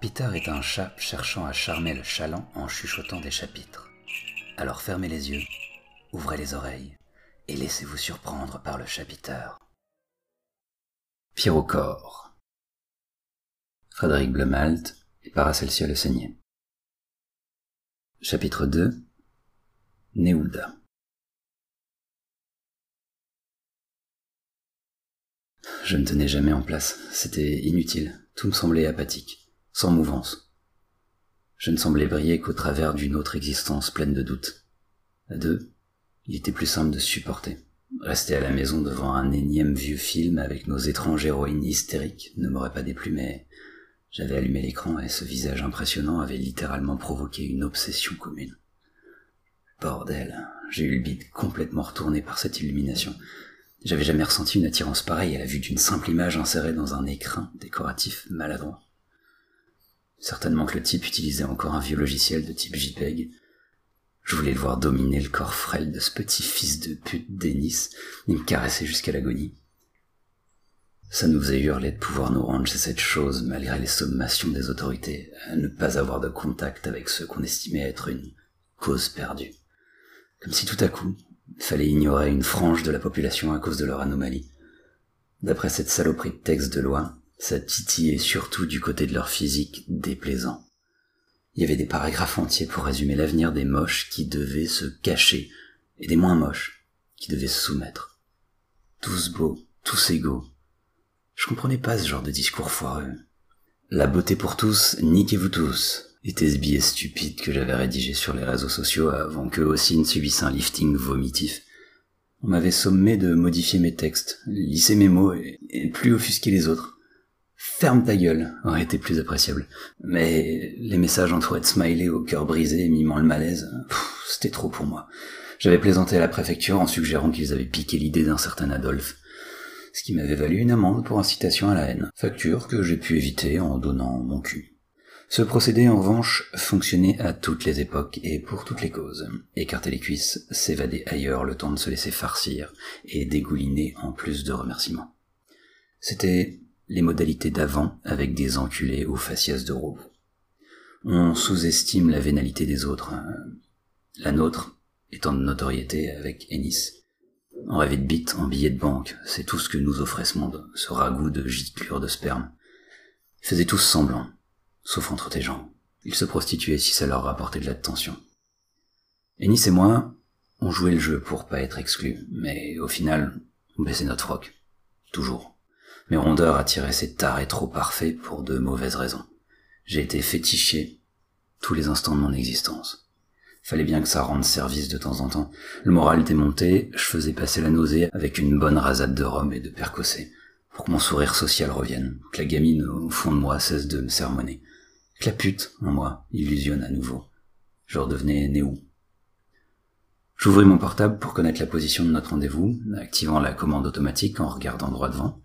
Peter est un chat cherchant à charmer le chaland en chuchotant des chapitres. Alors fermez les yeux, ouvrez les oreilles et laissez-vous surprendre par le chapiteur. Pyrocore. Frédéric Blumalt et Paracelsia le Saigné. Chapitre 2 Neulda. Je ne tenais jamais en place, c'était inutile, tout me semblait apathique, sans mouvance. Je ne semblais briller qu'au travers d'une autre existence pleine de doutes. À deux, il était plus simple de supporter. Rester à la maison devant un énième vieux film avec nos étranges héroïnes hystériques ne m'aurait pas déplu, mais j'avais allumé l'écran et ce visage impressionnant avait littéralement provoqué une obsession commune. Bordel, j'ai eu le bide complètement retourné par cette illumination. J'avais jamais ressenti une attirance pareille à la vue d'une simple image insérée dans un écrin décoratif maladroit. Certainement que le type utilisait encore un vieux logiciel de type JPEG. Je voulais le voir dominer le corps frêle de ce petit fils de pute Denis et me caresser jusqu'à l'agonie. Ça nous faisait hurler de pouvoir nous rendre chez cette chose malgré les sommations des autorités, à ne pas avoir de contact avec ceux qu'on estimait être une cause perdue. Comme si tout à coup, fallait ignorer une frange de la population à cause de leur anomalie. D'après cette saloperie de texte de loi, ça titillait surtout du côté de leur physique déplaisant. Il y avait des paragraphes entiers pour résumer l'avenir des moches qui devaient se cacher, et des moins moches qui devaient se soumettre. Tous beaux, tous égaux. Je comprenais pas ce genre de discours foireux. La beauté pour tous, niquez-vous tous, était ce billet stupide que j'avais rédigé sur les réseaux sociaux avant qu'eux aussi ne subissent un lifting vomitif. On m'avait sommé de modifier mes textes, lisser mes mots et, et plus offusquer les autres. Ferme ta gueule aurait été plus appréciable. Mais les messages entourés de smiley au cœur brisé, mimant le malaise, c'était trop pour moi. J'avais plaisanté à la préfecture en suggérant qu'ils avaient piqué l'idée d'un certain Adolphe. Ce qui m'avait valu une amende pour incitation à la haine. Facture que j'ai pu éviter en donnant mon cul. Ce procédé, en revanche, fonctionnait à toutes les époques et pour toutes les causes. Écarter les cuisses, s'évader ailleurs le temps de se laisser farcir et dégouliner en plus de remerciements. C'était les modalités d'avant avec des enculés aux faciès de roue. On sous-estime la vénalité des autres. La nôtre étant de notoriété avec Ennis. En rêver de bite, en billets de banque, c'est tout ce que nous offrait ce monde, ce ragoût de giclure de sperme. Ils faisaient tous semblant, sauf entre tes jambes. Ils se prostituaient si ça leur rapportait de l'attention. Ennis et moi, on jouait le jeu pour pas être exclus, mais au final, on baissait notre froc. Toujours. Mes rondeurs attiraient ces tarés trop parfaits pour de mauvaises raisons. J'ai été fétiché tous les instants de mon existence. Fallait bien que ça rende service de temps en temps. Le moral était monté, je faisais passer la nausée avec une bonne rasade de rhum et de percossé, pour que mon sourire social revienne, que la gamine au fond de moi cesse de me sermonner, que la pute en moi illusionne à nouveau. Je redevenais Néou. J'ouvris mon portable pour connaître la position de notre rendez-vous, activant la commande automatique en regardant droit devant,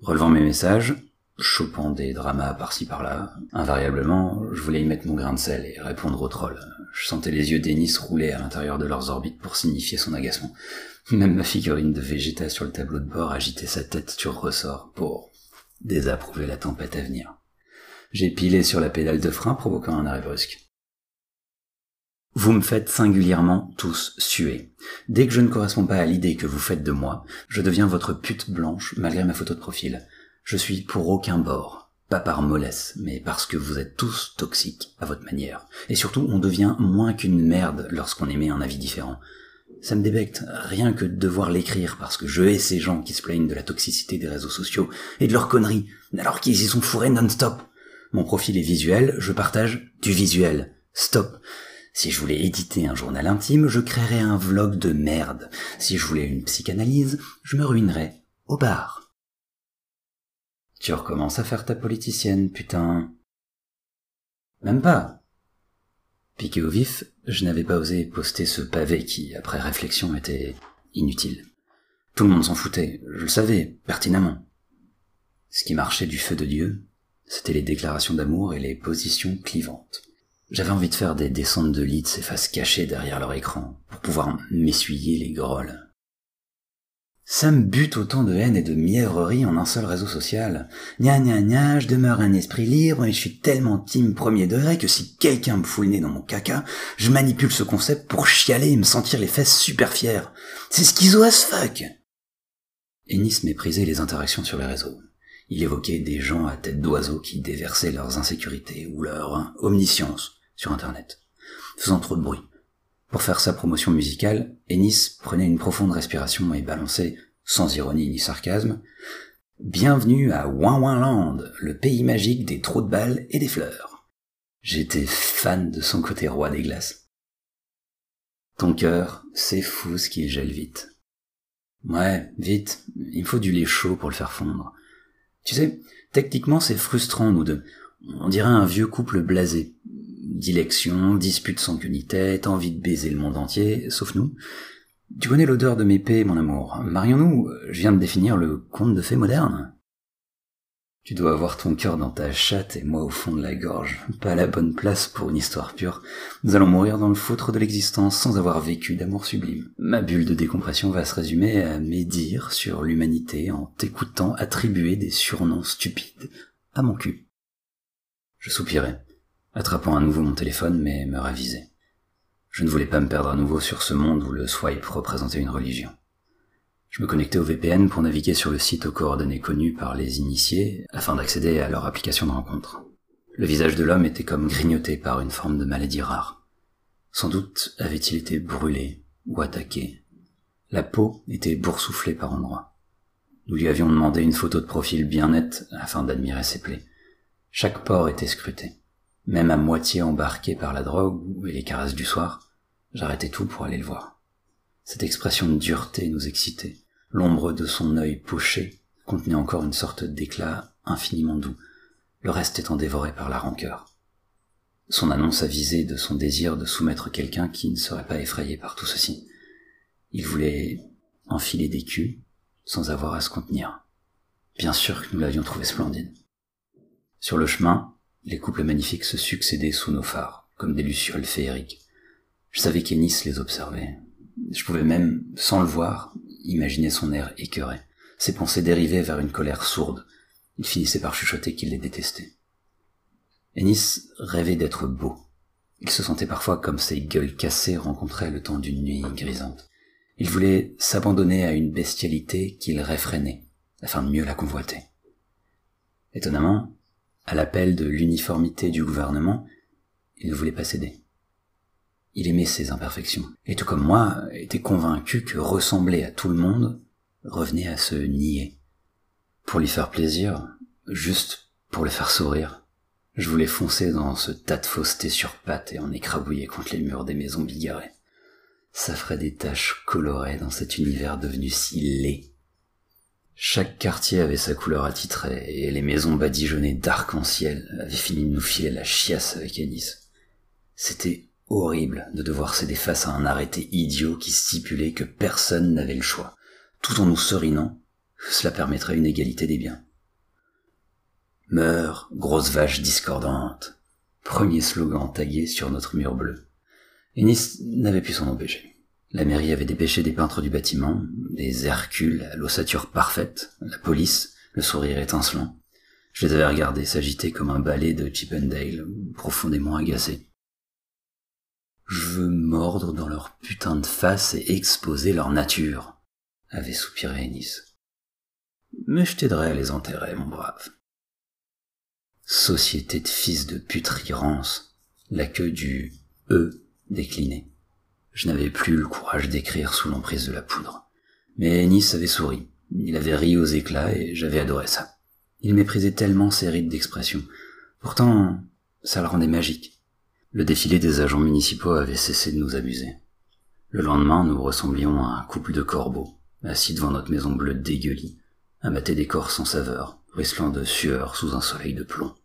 relevant mes messages, chopant des dramas par-ci par-là. Invariablement, je voulais y mettre mon grain de sel et répondre aux trolls. Je sentais les yeux d'Ennis rouler à l'intérieur de leurs orbites pour signifier son agacement. Même ma figurine de Vegeta sur le tableau de bord agitait sa tête sur ressort pour désapprouver la tempête à venir. J'ai pilé sur la pédale de frein provoquant un arrêt brusque. Vous me faites singulièrement tous suer. Dès que je ne corresponds pas à l'idée que vous faites de moi, je deviens votre pute blanche malgré ma photo de profil. Je suis pour aucun bord. Pas par mollesse, mais parce que vous êtes tous toxiques à votre manière. Et surtout, on devient moins qu'une merde lorsqu'on émet un avis différent. Ça me débecte, rien que de devoir l'écrire, parce que je hais ces gens qui se plaignent de la toxicité des réseaux sociaux et de leurs conneries, alors qu'ils y sont fourrés non-stop. Mon profil est visuel, je partage du visuel. Stop. Si je voulais éditer un journal intime, je créerais un vlog de merde. Si je voulais une psychanalyse, je me ruinerais au bar. Tu recommences à faire ta politicienne, putain. Même pas. Piqué au vif, je n'avais pas osé poster ce pavé qui, après réflexion, était inutile. Tout le monde s'en foutait, je le savais, pertinemment. Ce qui marchait du feu de Dieu, c'était les déclarations d'amour et les positions clivantes. J'avais envie de faire des descentes de lit de ces faces cachées derrière leur écran, pour pouvoir m'essuyer les grolles. Ça me bute autant de haine et de mièvrerie en un seul réseau social. Gna gna gna, je demeure un esprit libre et je suis tellement team premier degré que si quelqu'un me fout le nez dans mon caca, je manipule ce concept pour chialer et me sentir les fesses super fières. C'est schizo as fuck! Ennis méprisait les interactions sur les réseaux. Il évoquait des gens à tête d'oiseau qui déversaient leurs insécurités ou leur omniscience sur Internet, faisant trop de bruit. Pour faire sa promotion musicale, Ennis prenait une profonde respiration et balançait, sans ironie ni sarcasme, Bienvenue à Land, le pays magique des trous de balles et des fleurs. J'étais fan de son côté roi des glaces. Ton cœur, c'est fou ce qui gèle vite. Ouais, vite, il faut du lait chaud pour le faire fondre. Tu sais, techniquement c'est frustrant nous deux. On dirait un vieux couple blasé. Dilection, dispute sans queue ni tête, envie de baiser le monde entier, sauf nous. Tu connais l'odeur de mes paix, mon amour. Marions-nous, je viens de définir le conte de fées moderne. Tu dois avoir ton cœur dans ta chatte et moi au fond de la gorge. Pas la bonne place pour une histoire pure. Nous allons mourir dans le foutre de l'existence sans avoir vécu d'amour sublime. Ma bulle de décompression va se résumer à médire sur l'humanité en t'écoutant attribuer des surnoms stupides à mon cul. Je soupirai, attrapant à nouveau mon téléphone mais me ravisai. Je ne voulais pas me perdre à nouveau sur ce monde où le swipe représentait une religion. Je me connectais au VPN pour naviguer sur le site aux coordonnées connues par les initiés afin d'accéder à leur application de rencontre. Le visage de l'homme était comme grignoté par une forme de maladie rare. Sans doute avait-il été brûlé ou attaqué. La peau était boursouflée par endroits. Nous lui avions demandé une photo de profil bien nette afin d'admirer ses plaies. Chaque pore était scruté. Même à moitié embarqué par la drogue et les caresses du soir, j'arrêtais tout pour aller le voir. Cette expression de dureté nous excitait. L'ombre de son œil poché contenait encore une sorte d'éclat infiniment doux, le reste étant dévoré par la rancœur. Son annonce avisait de son désir de soumettre quelqu'un qui ne serait pas effrayé par tout ceci. Il voulait enfiler des culs sans avoir à se contenir. Bien sûr que nous l'avions trouvé splendide. Sur le chemin, les couples magnifiques se succédaient sous nos phares, comme des lucioles féeriques. Je savais qu'Ennis les observait. Je pouvais même, sans le voir, imaginait son air écœuré. Ses pensées dérivaient vers une colère sourde. Il finissait par chuchoter qu'il les détestait. Ennis rêvait d'être beau. Il se sentait parfois comme ces gueules cassées rencontrées le temps d'une nuit grisante. Il voulait s'abandonner à une bestialité qu'il réfrénait, afin de mieux la convoiter. Étonnamment, à l'appel de l'uniformité du gouvernement, il ne voulait pas céder. Il aimait ses imperfections, et tout comme moi, était convaincu que ressembler à tout le monde revenait à se nier. Pour lui faire plaisir, juste pour le faire sourire, je voulais foncer dans ce tas de fausseté sur pattes et en écrabouiller contre les murs des maisons bigarrées. Ça ferait des taches colorées dans cet univers devenu si laid. Chaque quartier avait sa couleur attitrée, et les maisons badigeonnées d'arc-en-ciel avaient fini de nous filer la chiasse avec Anis. C'était horrible de devoir céder face à un arrêté idiot qui stipulait que personne n'avait le choix, tout en nous serinant, cela permettrait une égalité des biens. Meurs, grosse vache discordante. Premier slogan tagué sur notre mur bleu. Ennis n'avait pu s'en empêcher. La mairie avait dépêché des peintres du bâtiment, des Hercules à l'ossature parfaite, la police, le sourire étincelant. Je les avais regardés s'agiter comme un balai de Chippendale, profondément agacés. Je veux mordre dans leur putain de face et exposer leur nature, avait soupiré Ennis. Mais je t'aiderai à les enterrer, mon brave. Société de fils de putrirance, la queue du E décliné. Je n'avais plus le courage d'écrire sous l'emprise de la poudre. Mais Ennis avait souri. Il avait ri aux éclats et j'avais adoré ça. Il méprisait tellement ses rites d'expression. Pourtant, ça le rendait magique. Le défilé des agents municipaux avait cessé de nous amuser. Le lendemain, nous ressemblions à un couple de corbeaux, assis devant notre maison bleue dégueulie, à mater des corps sans saveur, ruisselant de sueur sous un soleil de plomb.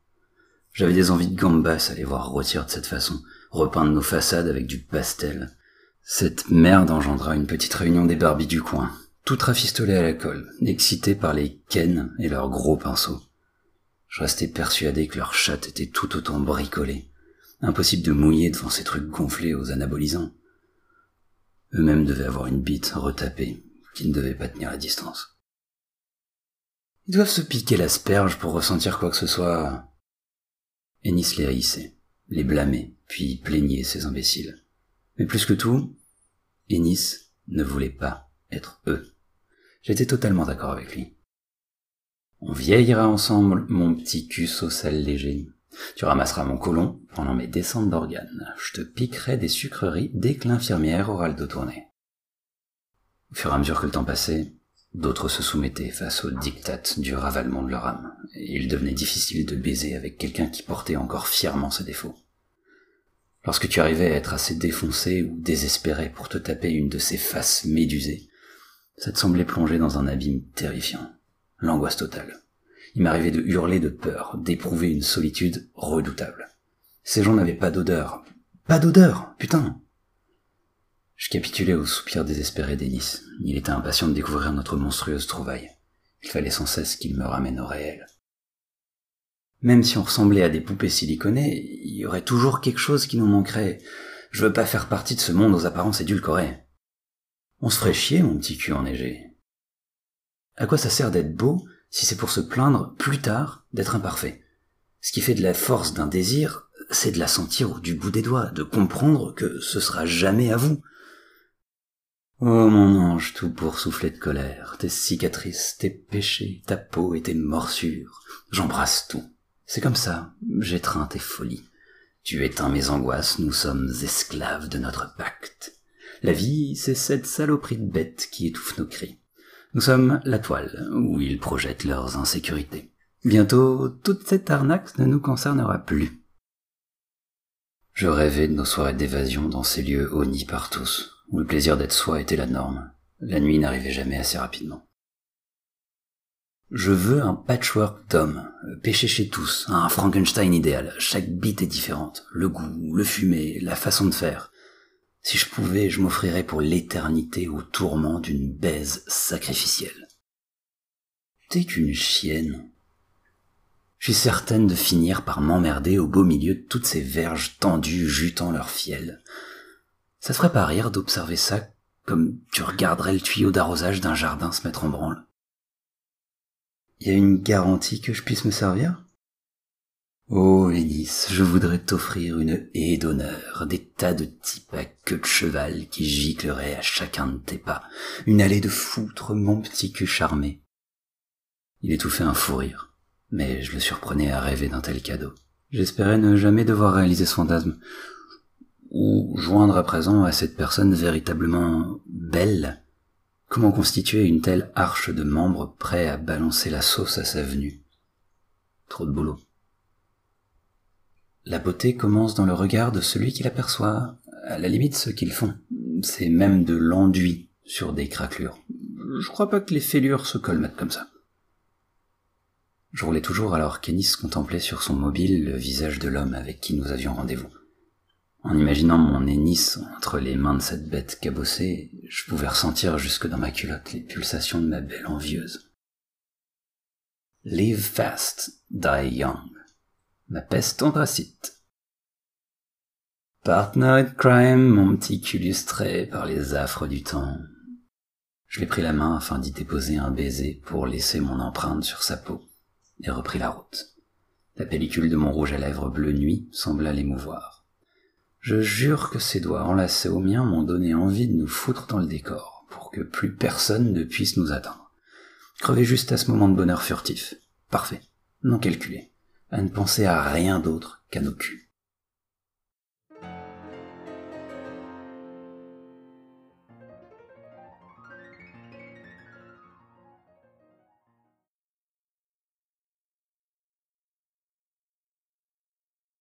J'avais des envies de gambas à les voir rôtir de cette façon, repeindre nos façades avec du pastel. Cette merde engendra une petite réunion des Barbies du coin, toutes rafistolées à la colle, excitées par les Ken et leurs gros pinceaux. Je restais persuadé que leurs chattes étaient tout autant bricolées, Impossible de mouiller devant ces trucs gonflés aux anabolisants. Eux-mêmes devaient avoir une bite retapée, qui ne devaient pas tenir la distance. Ils doivent se piquer l'asperge pour ressentir quoi que ce soit. Ennis les haïssait, les blâmait, puis plaignait ces imbéciles. Mais plus que tout, Ennis ne voulait pas être eux. J'étais totalement d'accord avec lui. On vieillira ensemble, mon petit cul social léger. Tu ramasseras mon colon pendant mes descentes d'organes. Je te piquerai des sucreries dès que l'infirmière aura le dos tourné. Au fur et à mesure que le temps passait, d'autres se soumettaient face au diktat du ravalement de leur âme, et il devenait difficile de baiser avec quelqu'un qui portait encore fièrement ses défauts. Lorsque tu arrivais à être assez défoncé ou désespéré pour te taper une de ces faces médusées, ça te semblait plonger dans un abîme terrifiant. L'angoisse totale. Il m'arrivait de hurler de peur, d'éprouver une solitude redoutable. Ces gens n'avaient pas d'odeur. Pas d'odeur, putain Je capitulais au soupir désespéré d'Ennis. Il était impatient de découvrir notre monstrueuse trouvaille. Il fallait sans cesse qu'il me ramène au réel. Même si on ressemblait à des poupées siliconées, il y aurait toujours quelque chose qui nous manquerait. Je veux pas faire partie de ce monde aux apparences édulcorées. On se ferait chier, mon petit cul enneigé. À quoi ça sert d'être beau si c'est pour se plaindre plus tard d'être imparfait Ce qui fait de la force d'un désir, c'est de la sentir du bout des doigts, de comprendre que ce sera jamais à vous. Oh mon ange, tout pour souffler de colère, tes cicatrices, tes péchés, ta peau et tes morsures, j'embrasse tout. C'est comme ça, j'étreins tes folies. Tu éteins mes angoisses, nous sommes esclaves de notre pacte. La vie, c'est cette saloperie de bête qui étouffe nos cris. Nous sommes la toile, où ils projettent leurs insécurités. Bientôt, toute cette arnaque ne nous concernera plus. Je rêvais de nos soirées d'évasion dans ces lieux honnis par tous, où le plaisir d'être soi était la norme. La nuit n'arrivait jamais assez rapidement. Je veux un patchwork d'hommes, pêché chez tous, un Frankenstein idéal. Chaque bite est différente. Le goût, le fumet, la façon de faire. Si je pouvais, je m'offrirais pour l'éternité au tourment d'une baise sacrificielle. T'es qu'une chienne. Je suis certaine de finir par m'emmerder au beau milieu de toutes ces verges tendues jutant leur fiel. Ça te ferait pas rire d'observer ça comme tu regarderais le tuyau d'arrosage d'un jardin se mettre en branle? Y a une garantie que je puisse me servir? Oh Vénice, je voudrais t'offrir une haie d'honneur, des tas de types à queue de cheval qui gicleraient à chacun de tes pas, une allée de foutre, mon petit cul charmé. Il étouffait un fou rire, mais je le surprenais à rêver d'un tel cadeau. J'espérais ne jamais devoir réaliser ce fantasme, ou joindre à présent à cette personne véritablement belle. Comment constituer une telle arche de membres prêts à balancer la sauce à sa venue? Trop de boulot. La beauté commence dans le regard de celui qui l'aperçoit. À la limite, ce qu'ils font, c'est même de l'enduit sur des craquelures. Je crois pas que les fêlures se colmatent comme ça. Je roulais toujours alors qu'Ennis contemplait sur son mobile le visage de l'homme avec qui nous avions rendez-vous. En imaginant mon Ennis entre les mains de cette bête cabossée, je pouvais ressentir jusque dans ma culotte les pulsations de ma belle envieuse. Live fast, die young ma peste anthracite. Partner crime, mon petit cul lustré par les affres du temps. Je lui pris la main afin d'y déposer un baiser pour laisser mon empreinte sur sa peau, et repris la route. La pellicule de mon rouge à lèvres bleu nuit sembla l'émouvoir. Je jure que ses doigts enlacés aux miens m'ont donné envie de nous foutre dans le décor, pour que plus personne ne puisse nous atteindre. Crever juste à ce moment de bonheur furtif. Parfait. Non calculé à ne penser à rien d'autre qu'à nos culs.